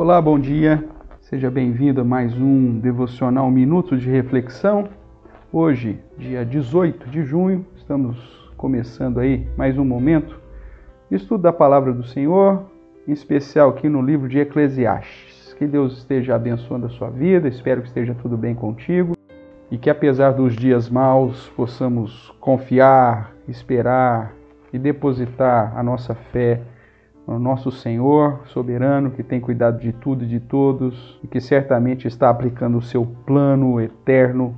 Olá, bom dia. Seja bem-vindo a mais um devocional Minutos de Reflexão. Hoje, dia 18 de junho, estamos começando aí mais um momento de estudo da palavra do Senhor, em especial aqui no livro de Eclesiastes. Que Deus esteja abençoando a sua vida, espero que esteja tudo bem contigo e que apesar dos dias maus possamos confiar, esperar e depositar a nossa fé no nosso Senhor soberano, que tem cuidado de tudo e de todos, e que certamente está aplicando o seu plano eterno,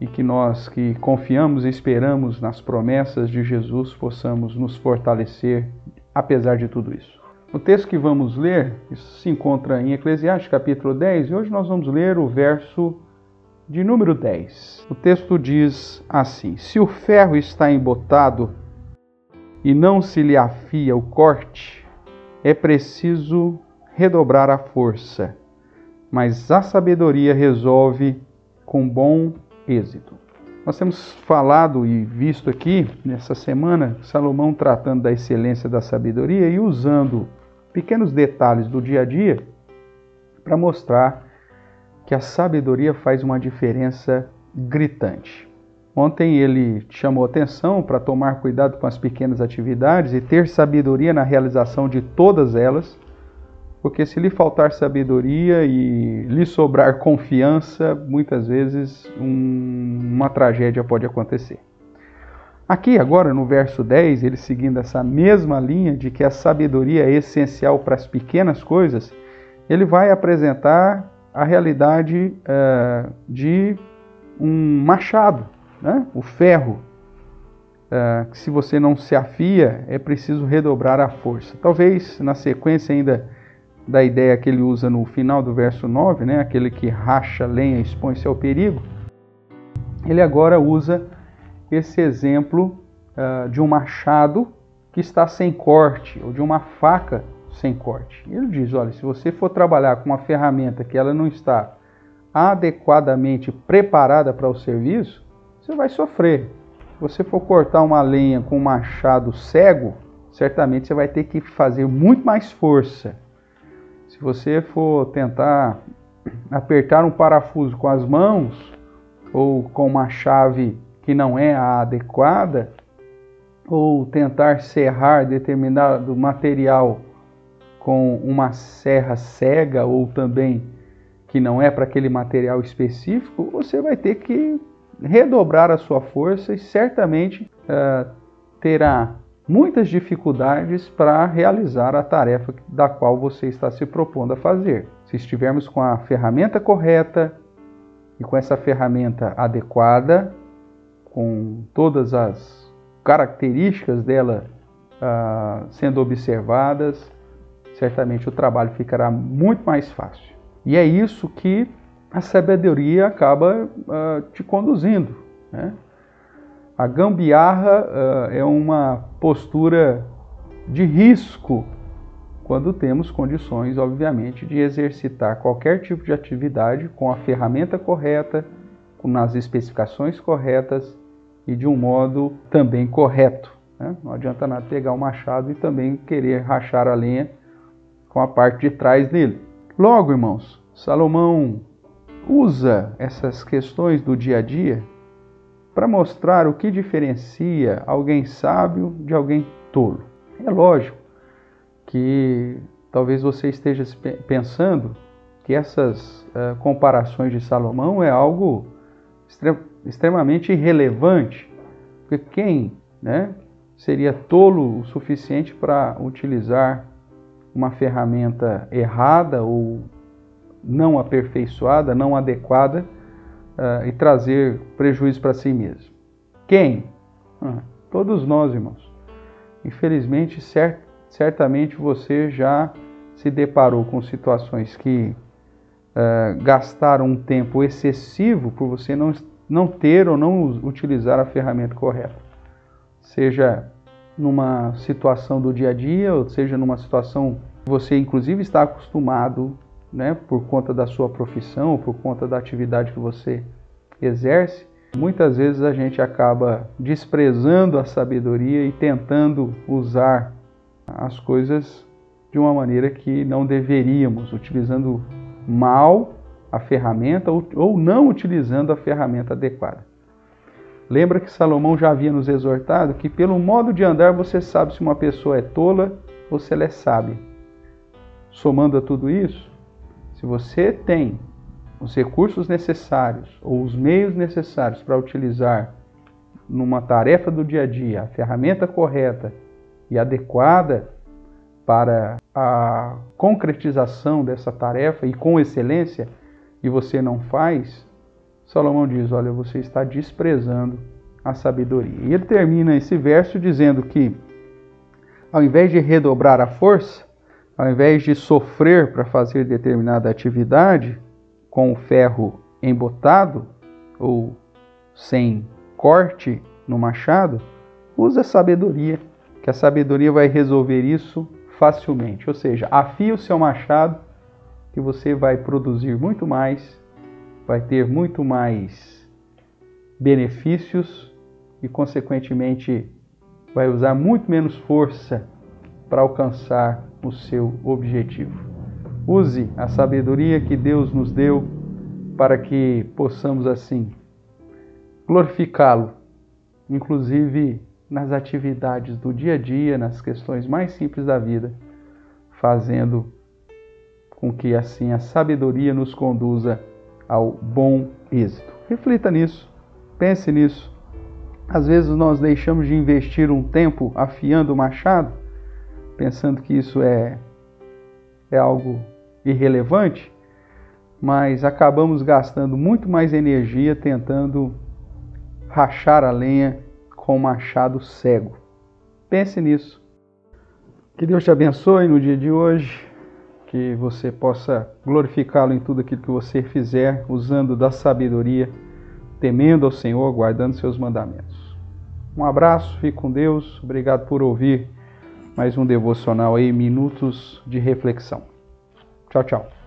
e que nós que confiamos e esperamos nas promessas de Jesus possamos nos fortalecer apesar de tudo isso. O texto que vamos ler se encontra em Eclesiastes capítulo 10 e hoje nós vamos ler o verso de número 10. O texto diz assim: Se o ferro está embotado e não se lhe afia o corte, é preciso redobrar a força, mas a sabedoria resolve com bom êxito. Nós temos falado e visto aqui nessa semana Salomão tratando da excelência da sabedoria e usando pequenos detalhes do dia a dia para mostrar que a sabedoria faz uma diferença gritante. Ontem ele chamou atenção para tomar cuidado com as pequenas atividades e ter sabedoria na realização de todas elas, porque se lhe faltar sabedoria e lhe sobrar confiança, muitas vezes um, uma tragédia pode acontecer. Aqui, agora no verso 10, ele seguindo essa mesma linha de que a sabedoria é essencial para as pequenas coisas, ele vai apresentar a realidade uh, de um machado né? o ferro, uh, que se você não se afia, é preciso redobrar a força. Talvez na sequência ainda da ideia que ele usa no final do verso 9, né? aquele que racha lenha expõe-se ao perigo, ele agora usa esse exemplo uh, de um machado que está sem corte, ou de uma faca sem corte. Ele diz: olha, se você for trabalhar com uma ferramenta que ela não está adequadamente preparada para o serviço, você vai sofrer. Se você for cortar uma lenha com um machado cego, certamente você vai ter que fazer muito mais força. Se você for tentar apertar um parafuso com as mãos ou com uma chave que não é a adequada, ou tentar serrar determinado material com uma serra cega ou também que não é para aquele material específico, você vai ter que redobrar a sua força e certamente uh, terá muitas dificuldades para realizar a tarefa da qual você está se propondo a fazer. Se estivermos com a ferramenta correta e com essa ferramenta adequada, com todas as características dela uh, sendo observadas, certamente o trabalho ficará muito mais fácil. E é isso que a sabedoria acaba uh, te conduzindo. Né? A gambiarra uh, é uma postura de risco quando temos condições, obviamente, de exercitar qualquer tipo de atividade com a ferramenta correta, nas especificações corretas e de um modo também correto. Né? Não adianta nada pegar o machado e também querer rachar a lenha com a parte de trás dele. Logo, irmãos, Salomão usa essas questões do dia a dia para mostrar o que diferencia alguém sábio de alguém tolo. É lógico que talvez você esteja pensando que essas uh, comparações de Salomão é algo extremamente irrelevante, porque quem né, seria tolo o suficiente para utilizar uma ferramenta errada ou não aperfeiçoada, não adequada uh, e trazer prejuízo para si mesmo. Quem? Ah, todos nós, irmãos. Infelizmente, cert, certamente você já se deparou com situações que uh, gastaram um tempo excessivo por você não, não ter ou não utilizar a ferramenta correta. Seja numa situação do dia a dia, ou seja numa situação que você inclusive está acostumado né, por conta da sua profissão, por conta da atividade que você exerce, muitas vezes a gente acaba desprezando a sabedoria e tentando usar as coisas de uma maneira que não deveríamos, utilizando mal a ferramenta ou não utilizando a ferramenta adequada. Lembra que Salomão já havia nos exortado que pelo modo de andar você sabe se uma pessoa é tola ou se ela é sábia. Somando a tudo isso, se você tem os recursos necessários ou os meios necessários para utilizar numa tarefa do dia a dia a ferramenta correta e adequada para a concretização dessa tarefa e com excelência, e você não faz, Salomão diz: Olha, você está desprezando a sabedoria. E ele termina esse verso dizendo que, ao invés de redobrar a força, ao invés de sofrer para fazer determinada atividade com o ferro embotado ou sem corte no machado, usa sabedoria, que a sabedoria vai resolver isso facilmente. Ou seja, afie o seu machado que você vai produzir muito mais, vai ter muito mais benefícios e, consequentemente, vai usar muito menos força para alcançar o seu objetivo. Use a sabedoria que Deus nos deu para que possamos assim glorificá-lo, inclusive nas atividades do dia a dia, nas questões mais simples da vida, fazendo com que assim a sabedoria nos conduza ao bom êxito. Reflita nisso, pense nisso. Às vezes nós deixamos de investir um tempo afiando o machado, pensando que isso é, é algo irrelevante, mas acabamos gastando muito mais energia tentando rachar a lenha com o machado cego. Pense nisso. Que Deus te abençoe no dia de hoje, que você possa glorificá-lo em tudo aquilo que você fizer, usando da sabedoria, temendo ao Senhor, guardando seus mandamentos. Um abraço, fique com Deus, obrigado por ouvir mais um devocional aí, minutos de reflexão. Tchau, tchau.